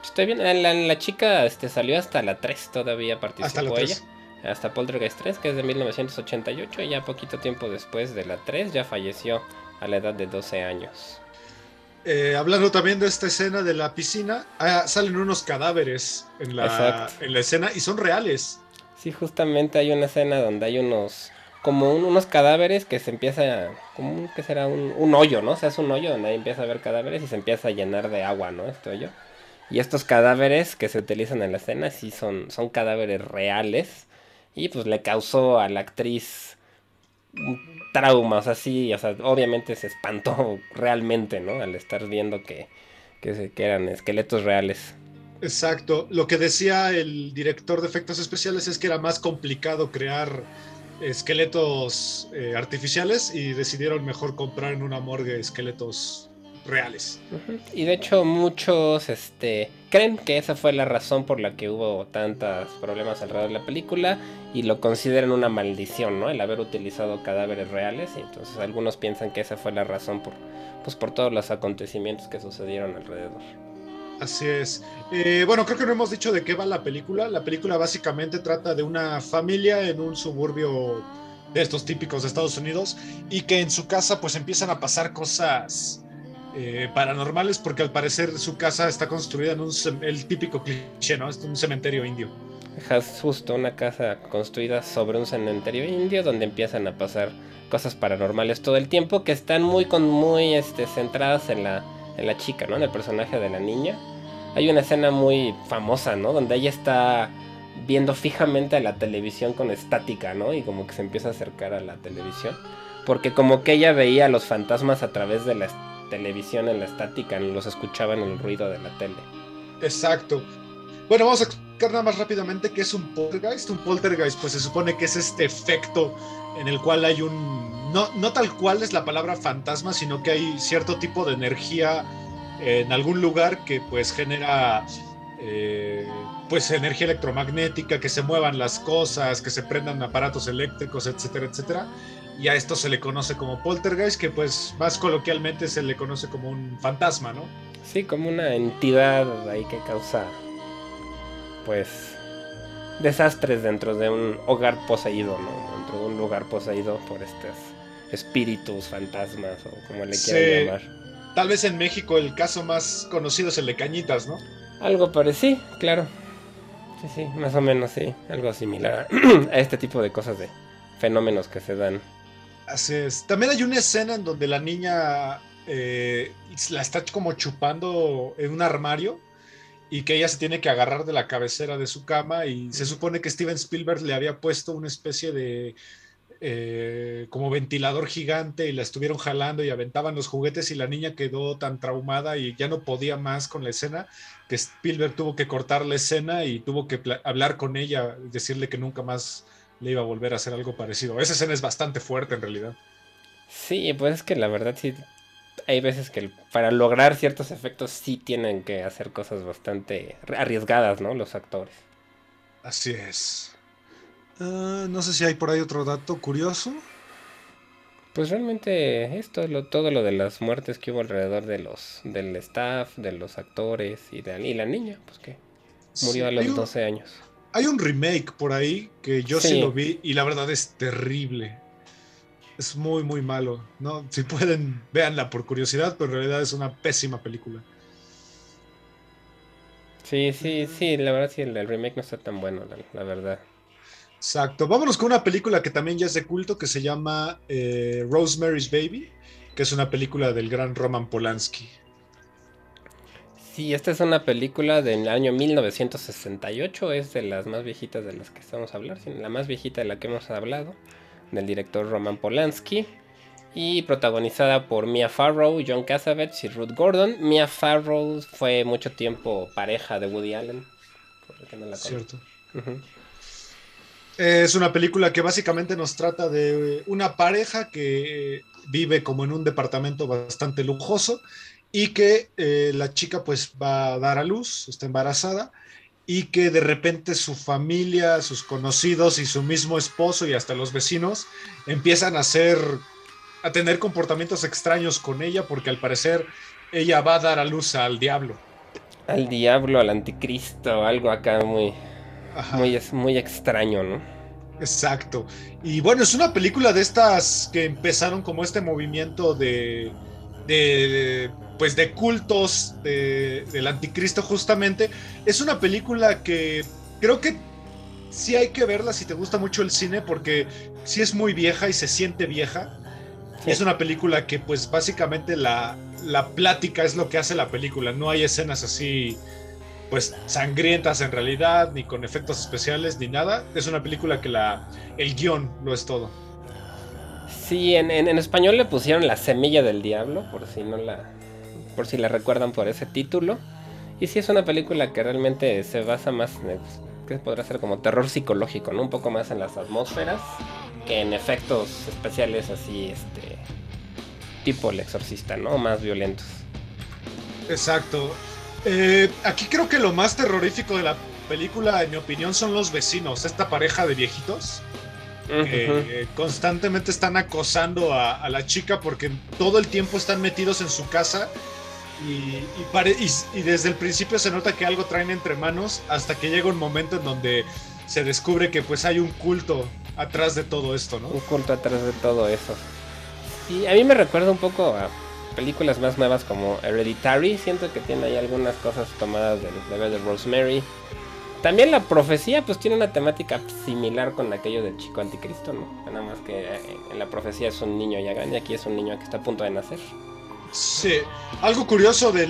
Estoy bien, la, la, chica este, salió hasta la 3 todavía participó ella. Hasta Poltergeist 3, que es de 1988, y ya poquito tiempo después de la 3 ya falleció a la edad de 12 años. Eh, hablando también de esta escena de la piscina, ah, salen unos cadáveres en la, en la escena y son reales. Sí, justamente hay una escena donde hay unos como unos cadáveres que se empieza como que será un, hoyo, ¿no? O sea, es un hoyo donde ahí empieza a haber cadáveres y se empieza a llenar de agua, ¿no? Este hoyo. Y estos cadáveres que se utilizan en la escena sí son, son cadáveres reales. Y pues le causó a la actriz traumas así, o sea, obviamente se espantó realmente, ¿no? Al estar viendo que, que, que eran esqueletos reales. Exacto. Lo que decía el director de efectos especiales es que era más complicado crear esqueletos eh, artificiales y decidieron mejor comprar en una morgue esqueletos reales. Y de hecho muchos este, creen que esa fue la razón por la que hubo tantos problemas alrededor de la película y lo consideran una maldición, ¿no? El haber utilizado cadáveres reales y entonces algunos piensan que esa fue la razón por, pues, por todos los acontecimientos que sucedieron alrededor. Así es. Eh, bueno, creo que no hemos dicho de qué va la película. La película básicamente trata de una familia en un suburbio de estos típicos de Estados Unidos y que en su casa pues empiezan a pasar cosas eh, paranormales porque al parecer su casa está construida en un el típico cliché, ¿no? Es un cementerio indio. Es justo una casa construida sobre un cementerio indio donde empiezan a pasar cosas paranormales todo el tiempo que están muy con muy este, centradas en la en la chica, ¿no? En el personaje de la niña hay una escena muy famosa, ¿no? Donde ella está viendo fijamente a la televisión con estática, ¿no? Y como que se empieza a acercar a la televisión. Porque como que ella veía a los fantasmas a través de la televisión en la estática, los escuchaba en el ruido de la tele. Exacto. Bueno, vamos a explicar nada más rápidamente qué es un poltergeist. Un poltergeist, pues se supone que es este efecto en el cual hay un... No, no tal cual es la palabra fantasma, sino que hay cierto tipo de energía en algún lugar que pues genera eh, pues energía electromagnética, que se muevan las cosas, que se prendan aparatos eléctricos, etcétera, etcétera. Y a esto se le conoce como poltergeist, que pues más coloquialmente se le conoce como un fantasma, ¿no? Sí, como una entidad ahí que causa pues desastres dentro de un hogar poseído, ¿no? Dentro de un lugar poseído por estos espíritus, fantasmas o como le quieran llamar. Tal vez en México el caso más conocido es el de Cañitas, ¿no? Algo parecido, claro. Sí, sí, más o menos, sí. Algo similar a este tipo de cosas de fenómenos que se dan. También hay una escena en donde la niña eh, la está como chupando en un armario y que ella se tiene que agarrar de la cabecera de su cama y se supone que Steven Spielberg le había puesto una especie de eh, como ventilador gigante y la estuvieron jalando y aventaban los juguetes y la niña quedó tan traumada y ya no podía más con la escena que Spielberg tuvo que cortar la escena y tuvo que hablar con ella y decirle que nunca más le iba a volver a hacer algo parecido. Esa escena es bastante fuerte en realidad. Sí, pues es que la verdad sí hay veces que para lograr ciertos efectos sí tienen que hacer cosas bastante arriesgadas, ¿no? Los actores. Así es. Ah, no sé si hay por ahí otro dato curioso. Pues realmente esto lo, todo lo de las muertes que hubo alrededor de los del staff, de los actores y, de, la niña, pues que murió a los 12 años. Hay un remake por ahí que yo sí. lo vi y la verdad es terrible. Es muy, muy malo. ¿no? Si pueden, véanla por curiosidad, pero en realidad es una pésima película. Sí, sí, sí, la verdad sí, el, remake no está tan bueno, la, verdad. Exacto. Vámonos con una película que también ya es de culto que se llama eh, Rosemary's Baby, que es una película del gran Roman Polanski. Sí, esta es una película del año 1968, es de las más viejitas de las que estamos a hablar, la más viejita de la que hemos hablado, del director Roman Polanski y protagonizada por Mia Farrow, John Cassavetes y Ruth Gordon. Mia Farrow fue mucho tiempo pareja de Woody Allen. Cierto. Es una película que básicamente nos trata de una pareja que vive como en un departamento bastante lujoso y que eh, la chica pues va a dar a luz, está embarazada y que de repente su familia, sus conocidos y su mismo esposo y hasta los vecinos empiezan a hacer a tener comportamientos extraños con ella porque al parecer ella va a dar a luz al diablo. Al diablo, al anticristo, algo acá muy, muy, muy extraño, ¿no? Exacto. Y bueno, es una película de estas que empezaron como este movimiento de, de, pues de cultos del anticristo justamente. Es una película que creo que sí hay que verla si te gusta mucho el cine porque sí es muy vieja y se siente vieja. Es una película que pues básicamente la, la plática es lo que hace la película. No hay escenas así pues sangrientas en realidad, ni con efectos especiales, ni nada. Es una película que la, el guion lo es todo. Sí, en, en, español le pusieron La Semilla del Diablo, por si no la. por si la recuerdan por ese título. Y sí es una película que realmente se basa más en. que podrá ser como terror psicológico, ¿no? Un poco más en las atmósferas que en efectos especiales así, este, tipo el exorcista, ¿no? Más violentos. Exacto. Eh, aquí creo que lo más terrorífico de la película, en mi opinión, son los vecinos, esta pareja de viejitos. Que constantemente están acosando a, la chica porque todo el tiempo están metidos en su casa y, y, desde el principio se nota que algo traen entre manos hasta que llega un momento en donde se descubre que pues hay un culto atrás de todo esto, ¿no? Un culto atrás de todo eso. Y a mí me recuerda un poco a películas más nuevas como Hereditary. Siento que tiene ahí algunas cosas tomadas del bebé de Rosemary. También la profecía pues tiene una temática similar con aquello del chico anticristo, ¿no? Nada más que eh, en la profecía es un niño ya grande, aquí es un niño que está a punto de nacer. Sí, algo curioso de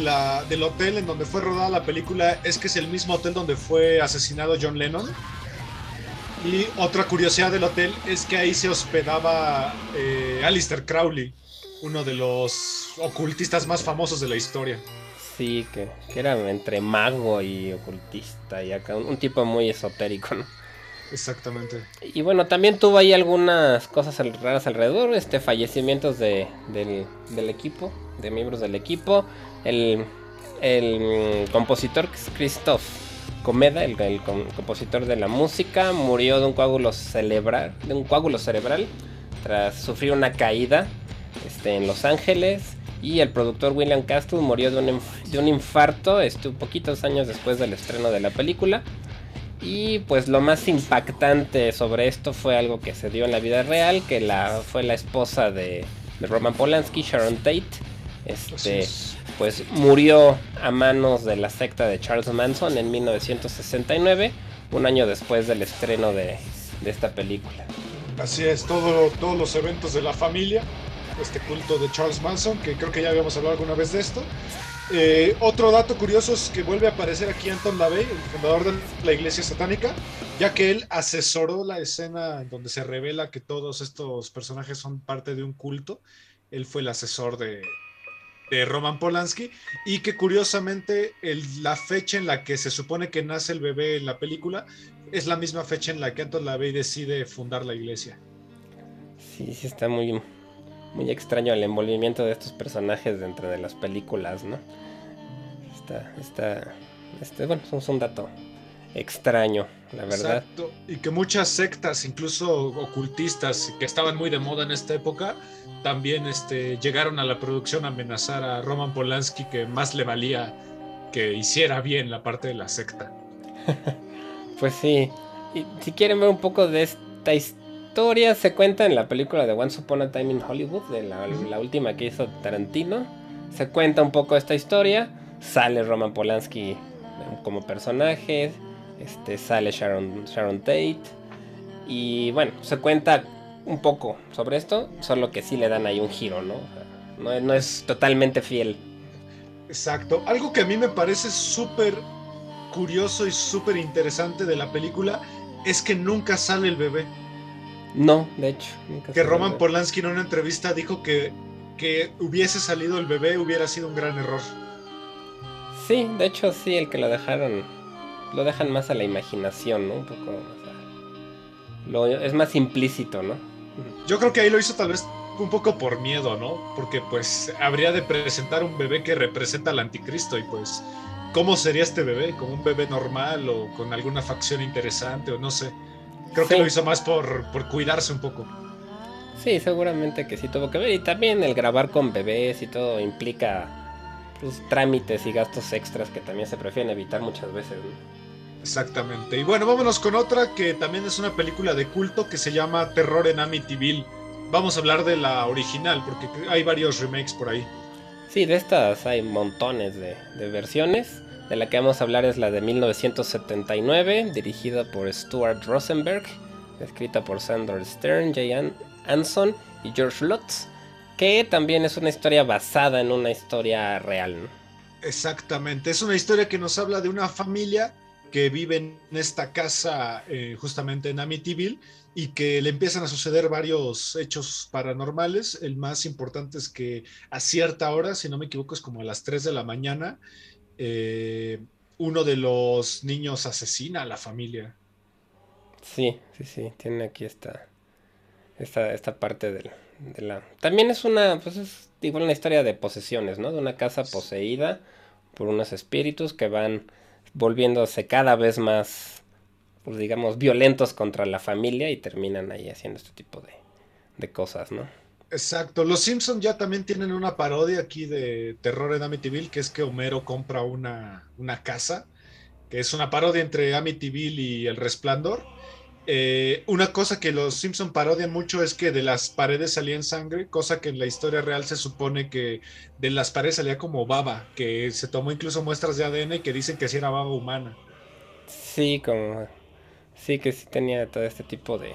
del hotel en donde fue rodada la película es que es el mismo hotel donde fue asesinado John Lennon. Y otra curiosidad del hotel es que ahí se hospedaba eh, Alistair Crowley, uno de los ocultistas más famosos de la historia. Sí, que, era entre mago y ocultista y acá un, tipo muy esotérico, ¿no? Exactamente. Y bueno, también tuvo ahí algunas cosas raras alrededor, este fallecimientos de, del, equipo, de miembros del equipo. El, el compositor Christoph Comeda, el, compositor de la música, murió de un coágulo cerebral, de un coágulo cerebral tras sufrir una caída este, en Los Ángeles. Y el productor William Castle murió de un, de un infarto estuvo poquitos años después del estreno de la película. Y pues lo más impactante sobre esto fue algo que se dio en la vida real, que la, fue la esposa de, de Roman Polanski, Sharon Tate. Este, pues murió a manos de la secta de Charles Manson en 1969, un año después del estreno de, esta película. Así es, todo, todos los eventos de la familia, este culto de Charles Manson, que creo que ya habíamos hablado alguna vez de esto, Eh, otro dato curioso es que vuelve a aparecer aquí Anton LaVey, el fundador de la iglesia satánica, ya que él asesoró la escena donde se revela que todos estos personajes son parte de un culto. Él fue el asesor de, Roman Polanski y que curiosamente la fecha en la que se supone que nace el bebé en la película es la misma fecha en la que Anton LaVey decide fundar la iglesia. Sí, sí está muy, muy extraño el envolvimiento de estos personajes dentro de las películas, ¿no? Está, está, este, bueno, es un dato extraño, la verdad. Exacto, y que muchas sectas, incluso ocultistas, que estaban muy de moda en esta época, también este, llegaron a la producción a amenazar a Roman Polanski que más le valía que hiciera bien la parte de la secta. pues sí, y si quieren ver un poco de esta historia, se cuenta en la película de Once Upon a Time in Hollywood, de la, última que hizo Tarantino. Se cuenta un poco esta historia, sale Roman Polanski como personaje, este, sale Sharon Tate. Y bueno, se cuenta un poco sobre esto, solo que sí le dan ahí un giro, ¿no? no, es totalmente fiel. Exacto. Algo que a mí me parece súper curioso y súper interesante de la película es que nunca sale el bebé. No, de hecho. que Roman Polanski en una entrevista dijo que, que hubiese salido el bebé hubiera sido un gran error. Sí, de hecho sí, el que lo dejaron, lo dejan más a la imaginación, ¿no? Un poco, lo, es más implícito, ¿no? Yo creo que ahí lo hizo tal vez un poco por miedo, ¿no? Porque pues habría de presentar un bebé que representa al anticristo y pues ¿cómo sería este bebé? ¿Como un bebé normal o con alguna facción interesante o no sé? Creo que lo hizo más por, por cuidarse un poco. Sí, seguramente que sí tuvo que ver. Y también el grabar con bebés y todo implica pues, trámites y gastos extras que también se prefieren evitar muchas veces. Exactamente. Y bueno, vámonos con otra que también es una película de culto que se llama Terror en Amityville. Vamos a hablar de la original porque hay varios remakes por ahí. Sí, de estas hay montones de, versiones. De la que vamos a hablar es la de 1979, dirigida por Stuart Rosenberg, escrita por Sandor Stern, Jay Anson y George Lutz, que también es una historia basada en una historia real. Exactamente, es una historia que nos habla de una familia que vive en esta casa eh, justamente en Amityville y que le empiezan a suceder varios hechos paranormales. El más importante es que a cierta hora, si no me equivoco, es como a las 3 de la mañana, eh, uno de los niños asesina a la familia. Sí, sí, sí, tiene aquí esta, esta, esta parte de la... También es una, pues es igual una historia de posesiones, ¿no? De una casa poseída por unos espíritus que van volviéndose cada vez más, pues digamos, violentos contra la familia y terminan ahí haciendo este tipo de, cosas, ¿no? Exacto. Los Simpsons ya también tienen una parodia aquí de terror en Amityville, que es que Homero compra una, una casa, que es una parodia entre Amityville y El Resplandor eh, una cosa que los Simpson parodian mucho es que de las paredes salían sangre, cosa que en la historia real se supone que de las paredes salía como baba, que se tomó incluso muestras de ADN y que dicen que sí era baba humana. Sí, como sí que sí tenía todo este tipo de,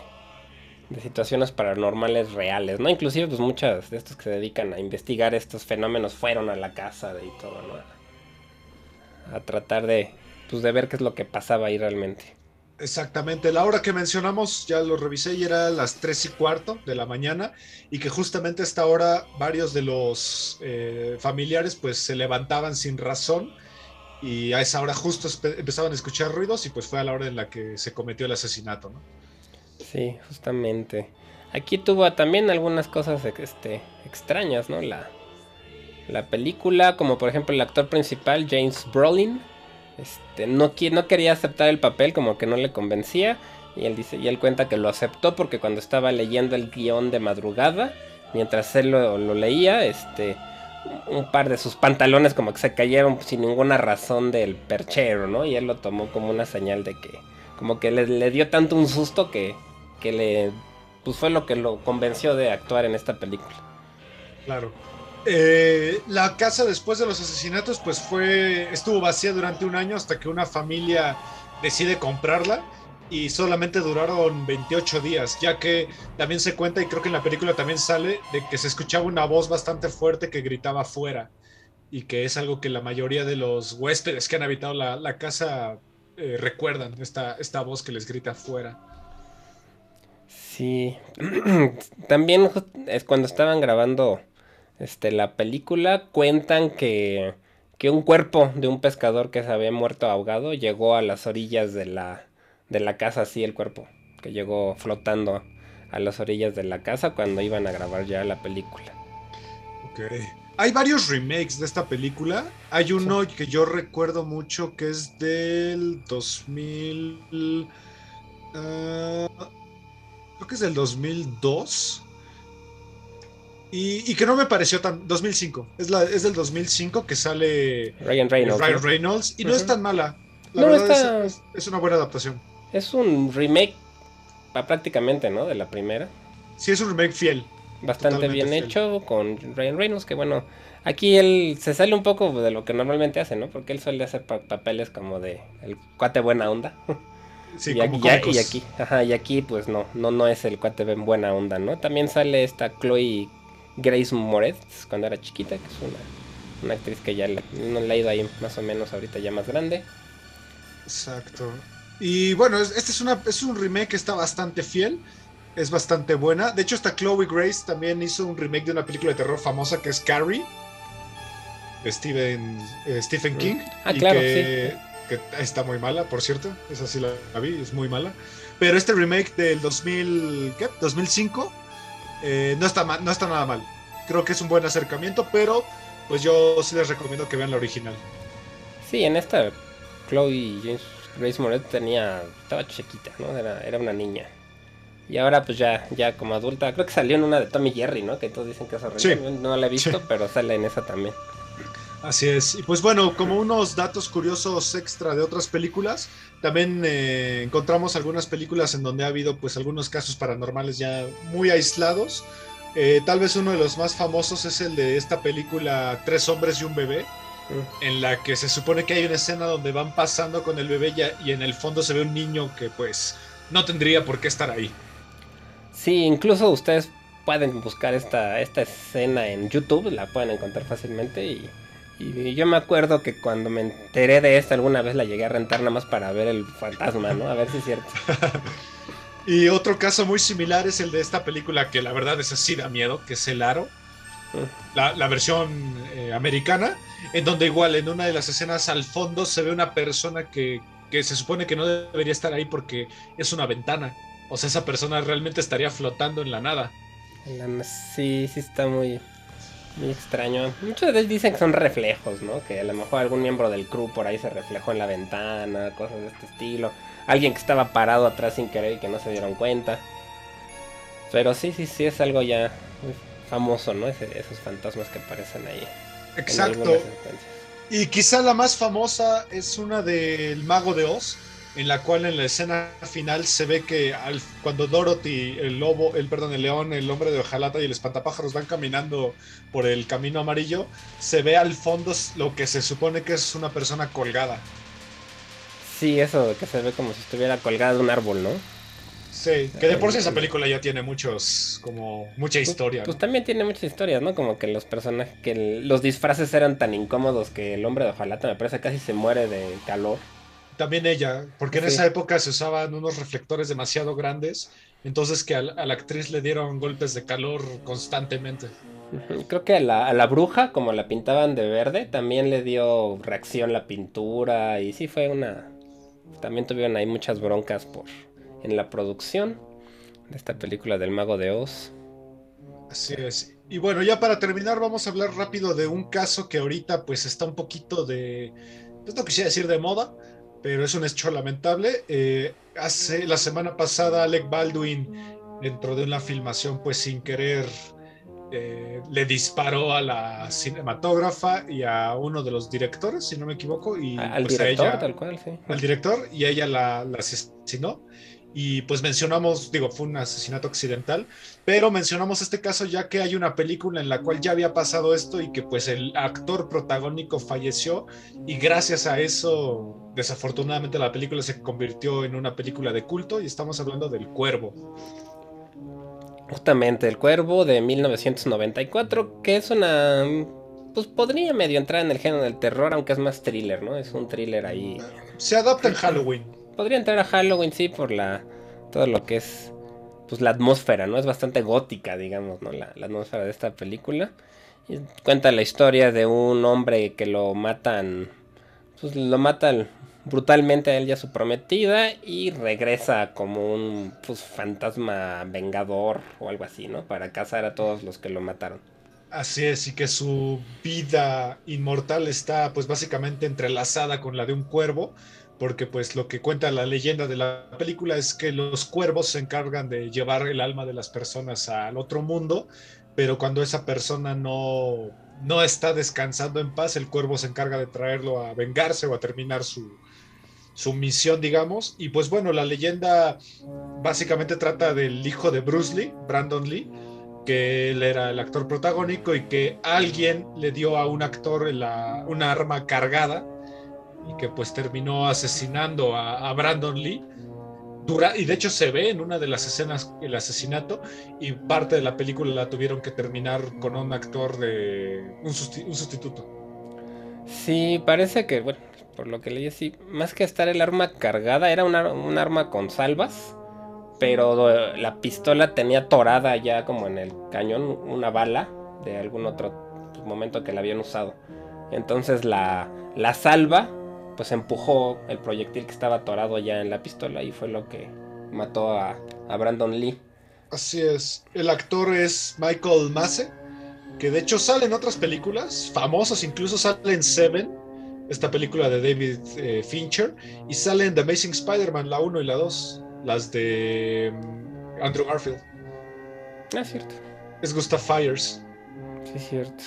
de situaciones paranormales reales, ¿no? Inclusive pues muchas de estos que se dedican a investigar estos fenómenos fueron a la casa y todo, ¿no? A tratar de pues de ver qué es lo que pasaba ahí realmente. Exactamente, la hora que mencionamos ya lo revisé y era las 3 y cuarto de la mañana y que justamente a esta hora varios de los eh, familiares pues se levantaban sin razón y a esa hora justo empezaban a escuchar ruidos y pues fue a la hora en la que se cometió el asesinato, ¿no? Sí, justamente. Aquí tuvo también algunas cosas este, extrañas, ¿no? La, la película, como por ejemplo el actor principal, James Brolin, este, no, no quería aceptar el papel, como que no le convencía. Y él dice, y él cuenta que lo aceptó porque cuando estaba leyendo el guion de madrugada, mientras él lo, leía, este, un par de sus pantalones como que se cayeron sin ninguna razón del perchero, ¿no? Y él lo tomó como una señal de que, como que le, le dio tanto un susto que, que le, pues fue lo que lo convenció de actuar en esta película. Claro. Eh, la casa después de los asesinatos pues fue estuvo vacía durante un año hasta que una familia decide comprarla y solamente duraron 28 días, ya que también se cuenta y creo que en la película también sale de que se escuchaba una voz bastante fuerte que gritaba afuera. y que es algo que la mayoría de los huéspedes que han habitado la, casa eh, recuerdan, esta, esta voz que les grita afuera. Sí, también es cuando estaban grabando este, la película, cuentan que, que un cuerpo de un pescador que se había muerto ahogado llegó a las orillas de la, de la casa, así el cuerpo, que llegó flotando a las orillas de la casa cuando iban a grabar ya la película. Ok. Hay varios remakes de esta película. Hay uno que yo recuerdo mucho que es del 2000... Ah, creo que es del 2002. Y, que no me pareció tan... 2005. Es, la, es del 2005 que sale Ryan Reynolds. Ryan Reynolds y no es tan mala. La verdad es, es, una buena adaptación. Es un remake prácticamente, ¿no? De la primera. Sí, es un remake fiel. Bastante bien hecho con Ryan Reynolds, que bueno, aquí él se sale un poco de lo que normalmente hace, ¿no? Porque él suele hacer papeles como de el cuate buena onda. Sí, y, como aquí, y, aquí, ajá, y aquí pues no, no, no es el cuate en buena onda, ¿no? También sale esta Chloe Grace Moretz cuando era chiquita, que es una, una actriz que ya no la ha ido ahí más o menos ahorita ya más grande. Exacto. Y bueno, este es, una, es un remake que está bastante fiel, es bastante buena. De hecho, esta Chloe Grace también hizo un remake de una película de terror famosa que es Carrie, de Stephen, eh, Stephen mm. King. Ah, claro, que, que, está muy mala, por cierto. Esa sí la, vi, es muy mala. Pero este remake del 2000, ¿qué? 2005 eh, no, está no está nada mal. Creo que es un buen acercamiento, pero pues yo sí les recomiendo que vean la original. Sí, en esta Chloe James Grace Moret tenía, estaba chiquita, ¿no? Era, era una niña. Y ahora pues ya, ya como adulta, creo que salió en una de Tommy Jerry, ¿no? Que todos dicen que es horrible. no la he visto, pero sale en esa también. Así es. Y pues bueno, como unos datos curiosos extra de otras películas, también eh, encontramos algunas películas en donde ha habido pues algunos casos paranormales ya muy aislados. Eh, tal vez uno de los más famosos es el de esta película Tres hombres y un bebé, en la que se supone que hay una escena donde van pasando con el bebé y en el fondo se ve un niño que pues no tendría por qué estar ahí. Sí, incluso ustedes pueden buscar esta, esta escena en YouTube, la pueden encontrar fácilmente y, yo me acuerdo que cuando me enteré de esta alguna vez la llegué a rentar nada más para ver el fantasma, ¿no? A ver si es cierto. y otro caso muy similar es el de esta película que la verdad es así da miedo, que es El Aro. La, versión eh, americana, en donde igual en una de las escenas al fondo se ve una persona que, que se supone que no debería estar ahí porque es una ventana. O sea, esa persona realmente estaría flotando en la nada. Sí, sí está muy, muy extraño. Muchos de ellos dicen que son reflejos, ¿no? Que a lo mejor algún miembro del crew por ahí se reflejó en la ventana, cosas de este estilo. Alguien que estaba parado atrás sin querer y que no se dieron cuenta. Pero sí, sí, sí es algo ya muy famoso, ¿no? esos fantasmas que aparecen ahí. Exacto. Y quizá la más famosa es una del Mago de Oz, en la cual en la escena final se ve que al, cuando Dorothy, el lobo, el perdón, el león, el hombre de hojalata y el espantapájaros van caminando por el camino amarillo, se ve al fondo lo que se supone que es una persona colgada. Sí, eso que se ve como si estuviera colgada de un árbol, ¿no? Sí, que de por sí esa película ya tiene muchos, como mucha pues, historia. Pues, también tiene muchas historias, ¿no? Como que los personajes, que los disfraces eran tan incómodos que el hombre de hojalata me parece casi se muere de calor. También ella, porque en esa época se usaban unos reflectores demasiado grandes, entonces que a, la actriz le dieron golpes de calor constantemente. Creo que a la, a la, bruja, como la pintaban de verde, también le dio reacción la pintura y sí fue una... También tuvieron ahí muchas broncas por en la producción de esta película del mago de Oz. Así es. Y bueno, ya para terminar vamos a hablar rápido de un caso que ahorita pues está un poquito de... Pues no quisiera decir de moda, pero es un hecho lamentable. Eh, hace la semana pasada Alec Baldwin, dentro de una filmación, pues sin querer, eh, le disparó a la cinematógrafa y a uno de los directores, si no me equivoco, y al pues, director, tal cual, sí. Al director, y ella la, la asesinó. Y pues mencionamos, digo, fue un asesinato accidental, pero mencionamos este caso ya que hay una película en la cual ya había pasado esto y que pues el actor protagónico falleció y gracias a eso, desafortunadamente la película se convirtió en una película de culto y estamos hablando del Cuervo. Justamente, El Cuervo de 1994, que es una pues podría medio entrar en el género del terror, aunque es más thriller, ¿no? Es un thriller ahí. Se adapta en Halloween. Podría entrar a Halloween, sí, por la todo lo que es pues la atmósfera, ¿no? Es bastante gótica, digamos, ¿no? La, atmósfera de esta película. Y cuenta la historia de un hombre que lo matan, pues lo matan brutalmente a él y a su prometida y regresa como un pues, fantasma vengador o algo así, ¿no? Para cazar a todos los que lo mataron. Así es, y que su vida inmortal está pues básicamente entrelazada con la de un cuervo, porque pues lo que cuenta la leyenda de la película es que los cuervos se encargan de llevar el alma de las personas al otro mundo, pero cuando esa persona no, no está descansando en paz, el cuervo se encarga de traerlo a vengarse o a terminar su, su misión, digamos. Y pues bueno, la leyenda básicamente trata del hijo de Bruce Lee, Brandon Lee, que él era el actor protagónico y que alguien le dio a un actor una arma cargada y que pues terminó asesinando a, Brandon Lee. Y de hecho se ve en una de las escenas el asesinato y parte de la película la tuvieron que terminar con un actor de un, sustituto. Sí, parece que, bueno, por lo que leí así, más que estar el arma cargada, era un arma con salvas, pero la pistola tenía torada ya como en el cañón una bala de algún otro momento que la habían usado. Entonces la, la salva pues empujó el proyectil que estaba atorado ya en la pistola y fue lo que mató a, Brandon Lee. Así es. El actor es Michael Masse, que de hecho sale en otras películas famosas, incluso sale en Seven, esta película de David eh, Fincher, y sale en The Amazing Spider-Man, la 1 y la 2, las de mm, Andrew Garfield. Ah, cierto. Es Gustav Fires. Sí, cierto.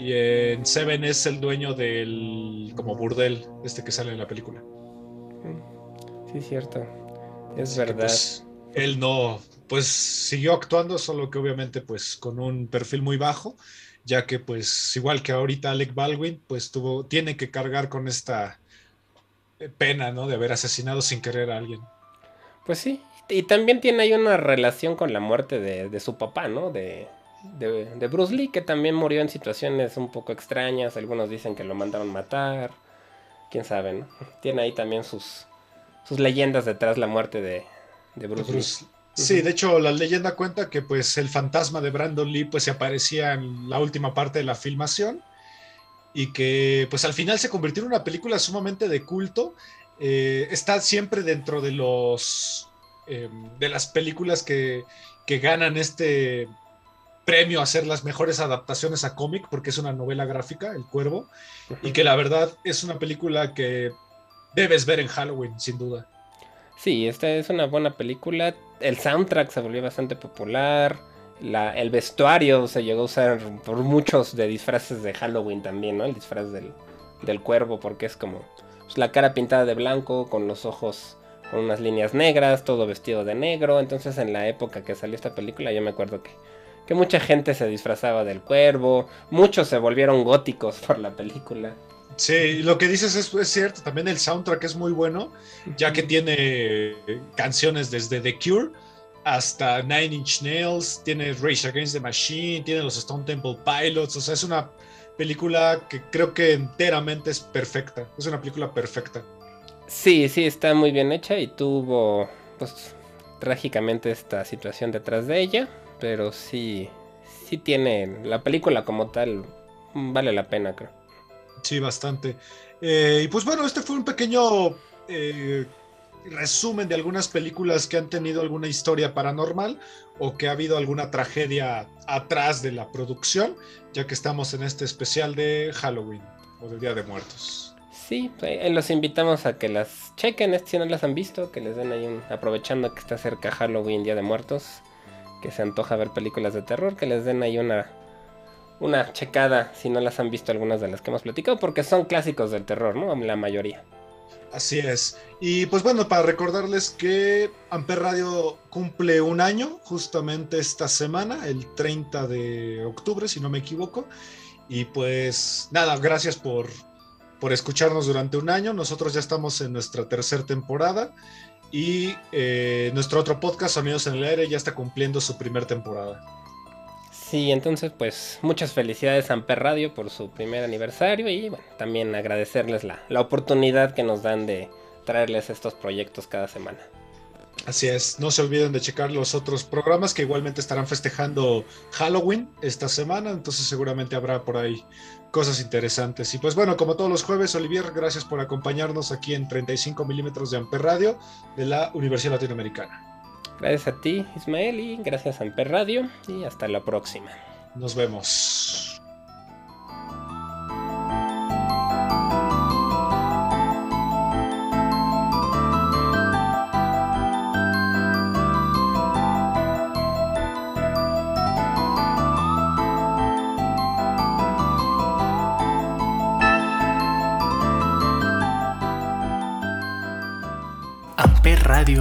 Y en Seven es el dueño del como burdel, este que sale en la película. Sí, cierto. Es verdad. Pues, él no, pues siguió actuando, solo que obviamente pues con un perfil muy bajo, ya que pues igual que ahorita Alec Baldwin, pues tuvo, tiene que cargar con esta pena, ¿no? De haber asesinado sin querer a alguien. Pues sí, y también tiene ahí una relación con la muerte de, de su papá, ¿no? De, de, Bruce Lee, que también murió en situaciones un poco extrañas. Algunos dicen que lo mandaron matar. Quién sabe, ¿no? Tiene ahí también sus, sus leyendas detrás la muerte de, Bruce, Lee. Sí, de hecho la leyenda cuenta que pues el fantasma de Brandon Lee pues se aparecía en la última parte de la filmación y que pues al final se convirtió en una película sumamente de culto. Eh, está siempre dentro de los em, de las películas que, que ganan este premio a hacer las mejores adaptaciones a cómic, porque es una novela gráfica, El Cuervo, y que la verdad es una película que debes ver en Halloween, sin duda. Sí, esta es una buena película. El soundtrack se volvió bastante popular. La, el vestuario se llegó a usar por muchos de disfraces de Halloween también, ¿no? El disfraz del, del cuervo, porque es como pues, la cara pintada de blanco, con los ojos con unas líneas negras, todo vestido de negro. Entonces, en la época que salió esta película, yo me acuerdo que que mucha gente se disfrazaba del cuervo, muchos se volvieron góticos por la película. Sí, lo que dices es, cierto, también el soundtrack es muy bueno, ya que tiene canciones desde The Cure hasta Nine Inch Nails, tiene Rage Against the Machine, tiene los Stone Temple Pilots, o sea, es una película que creo que enteramente es perfecta, es una película perfecta. Sí, sí, está muy bien hecha y tuvo, pues, trágicamente esta situación detrás de ella, pero sí, sí tiene, la película como tal vale la pena, creo. Sí, bastante. Eh, y pues bueno, este fue un pequeño eh, resumen de algunas películas que han tenido alguna historia paranormal o que ha habido alguna tragedia atrás de la producción, ya que estamos en este especial de Halloween o del Día de Muertos. Sí, los invitamos a que las chequen si no las han visto, que les den ahí un, aprovechando que está cerca Halloween, Día de Muertos, que se antoja ver películas de terror, que les den ahí una, una checada si no las han visto algunas de las que hemos platicado, porque son clásicos del terror, ¿no? La mayoría. Así es. Y pues bueno, para recordarles que Amper Radio cumple un año justamente esta semana, el 30 de octubre, si no me equivoco. Y pues nada, gracias por, por escucharnos durante un año. Nosotros ya estamos en nuestra tercera temporada. Y eh, nuestro otro podcast, Sonidos en el Aire, ya está cumpliendo su primera temporada. Sí, entonces pues muchas felicidades a Amper Radio por su primer aniversario y bueno, también agradecerles la, la oportunidad que nos dan de traerles estos proyectos cada semana. Así es, no se olviden de checar los otros programas que igualmente estarán festejando Halloween esta semana, entonces seguramente habrá por ahí cosas interesantes. Y pues bueno, como todos los jueves, Olivier, gracias por acompañarnos aquí en 35 milímetros de Amper Radio de la Universidad Latinoamericana. Gracias a ti, Ismael, y gracias a Amper Radio, y hasta la próxima. Nos vemos.